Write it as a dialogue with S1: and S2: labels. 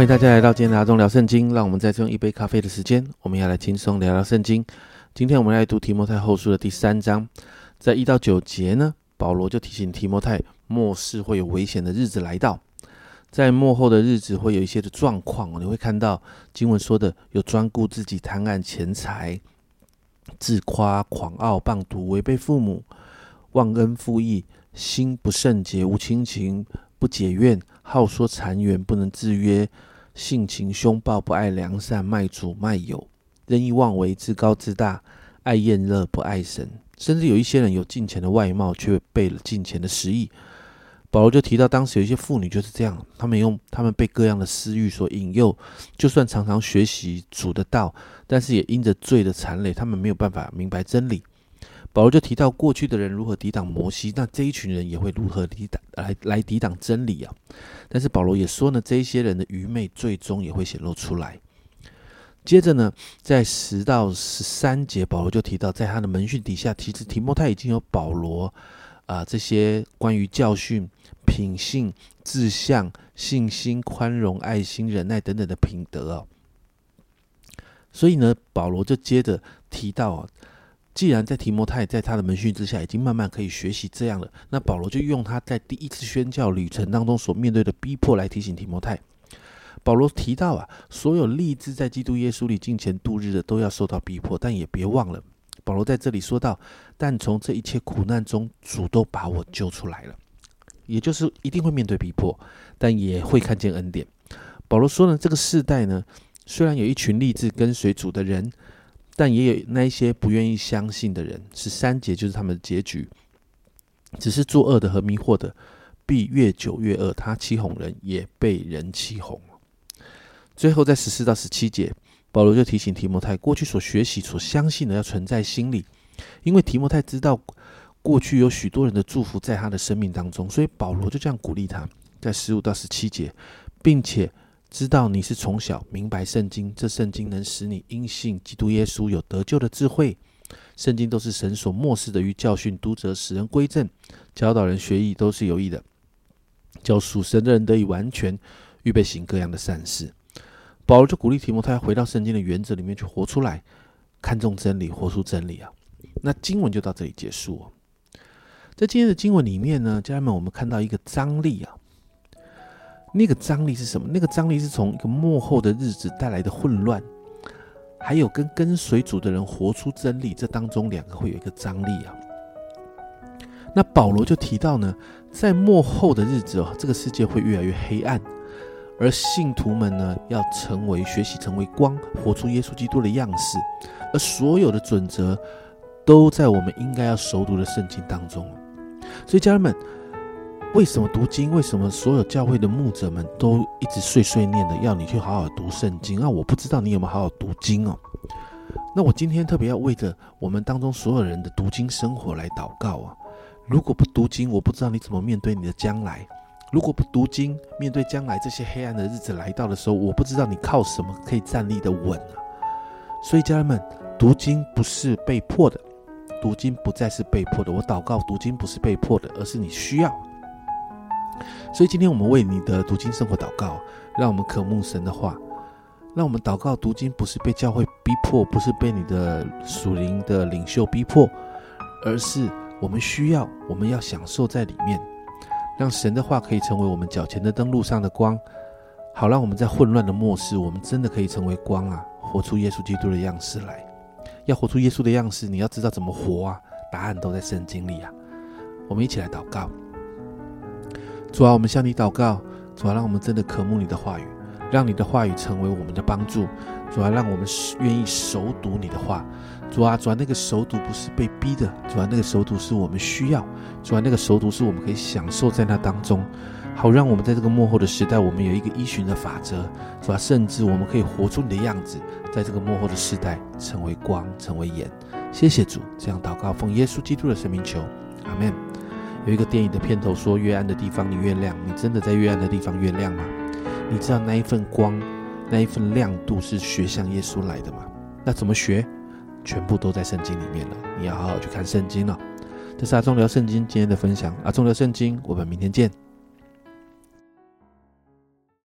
S1: 欢迎大家来到今天的阿忠聊圣经。让我们再用一杯咖啡的时间，我们要来轻松聊聊圣经。今天我们来读提摩太后书的第三章，在一到九节呢，保罗就提醒提摩太，末世会有危险的日子来到，在末后的日子会有一些的状况，你会看到经文说的有专顾自己、贪爱钱财、自夸、狂傲、棒毒、违背父母、忘恩负义、心不圣洁、无亲情、不解怨、好说谗言、不能制约、性情凶暴、不爱良善、卖主卖友。任意妄为、自高自大、爱厌乐、不爱神，甚至有一些人有金钱的外貌，却背了金钱的实意。保罗就提到，当时有一些妇女就是这样，他们用他们被各样的私欲所引诱，就算常常学习主的道，但是也因着罪的残累，他们没有办法明白真理。保罗就提到，过去的人如何抵挡摩西，那这一群人也会如何抵挡来来抵挡真理啊？但是保罗也说呢，这一些人的愚昧最终也会显露出来。接着呢，在十到十三节，保罗就提到，在他的门训底下，其实提摩太已经有保罗啊这些关于教训、品性、志向、信心、宽容、爱心、忍耐等等的品德哦。所以呢，保罗就接着提到啊，既然在提摩太在他的门训之下，已经慢慢可以学习这样了，那保罗就用他在第一次宣教旅程当中所面对的逼迫来提醒提摩太。保罗提到啊，所有立志在基督耶稣里敬虔度日的，都要受到逼迫，但也别忘了，保罗在这里说到，但从这一切苦难中，主都把我救出来了，也就是一定会面对逼迫，但也会看见恩典。保罗说呢，这个世代呢，虽然有一群立志跟随主的人，但也有那一些不愿意相信的人，十三节就是他们的结局，只是作恶的和迷惑的，必越久越恶，他欺哄人，也被人欺哄。最后，在十四到十七节，保罗就提醒提摩太，过去所学习、所相信的要存在心里，因为提摩太知道过去有许多人的祝福在他的生命当中，所以保罗就这样鼓励他，在十五到十七节，并且知道你是从小明白圣经，这圣经能使你因信基督耶稣有得救的智慧。圣经都是神所漠视的，于教训、读者、使人归正、教导人学艺，都是有益的，叫属神的人得以完全，预备行各样的善事。保罗就鼓励提摩太回到圣经的原则里面去活出来，看重真理，活出真理啊。那经文就到这里结束。在今天的经文里面呢，家人们，我们看到一个张力啊。那个张力是什么？那个张力是从一个幕后的日子带来的混乱，还有跟跟随主的人活出真理，这当中两个会有一个张力啊。那保罗就提到呢，在幕后的日子哦，这个世界会越来越黑暗。而信徒们呢，要成为学习成为光，活出耶稣基督的样式。而所有的准则，都在我们应该要熟读的圣经当中。所以，家人们，为什么读经？为什么所有教会的牧者们都一直碎碎念的要你去好好读圣经？啊，我不知道你有没有好好读经哦。那我今天特别要为着我们当中所有人的读经生活来祷告啊。如果不读经，我不知道你怎么面对你的将来。如果不读经，面对将来这些黑暗的日子来到的时候，我不知道你靠什么可以站立的稳啊！所以家人们，读经不是被迫的，读经不再是被迫的。我祷告，读经不是被迫的，而是你需要。所以今天我们为你的读经生活祷告，让我们渴慕神的话，让我们祷告读经不是被教会逼迫，不是被你的属灵的领袖逼迫，而是我们需要，我们要享受在里面。让神的话可以成为我们脚前的灯路上的光，好让我们在混乱的末世，我们真的可以成为光啊！活出耶稣基督的样式来。要活出耶稣的样式，你要知道怎么活啊！答案都在圣经里啊！我们一起来祷告。主啊，我们向你祷告，主啊，让我们真的渴慕你的话语，让你的话语成为我们的帮助。主啊，让我们愿意熟读你的话。主啊，主啊，那个熟读不是被逼的，主啊，那个熟读是我们需要，主啊，那个熟读是我们可以享受在那当中，好让我们在这个幕后的时代，我们有一个依循的法则，主啊，甚至我们可以活出你的样子，在这个幕后的时代成为光，成为盐。谢谢主，这样祷告，奉耶稣基督的生命求，阿门。有一个电影的片头说：“越暗的地方你越亮。”你真的在越暗的地方越亮吗？你知道那一份光，那一份亮度是学向耶稣来的吗？那怎么学？全部都在圣经里面了，你要好好去看圣经了。这是阿忠聊圣经今天的分享，阿忠聊圣经，我们明天见。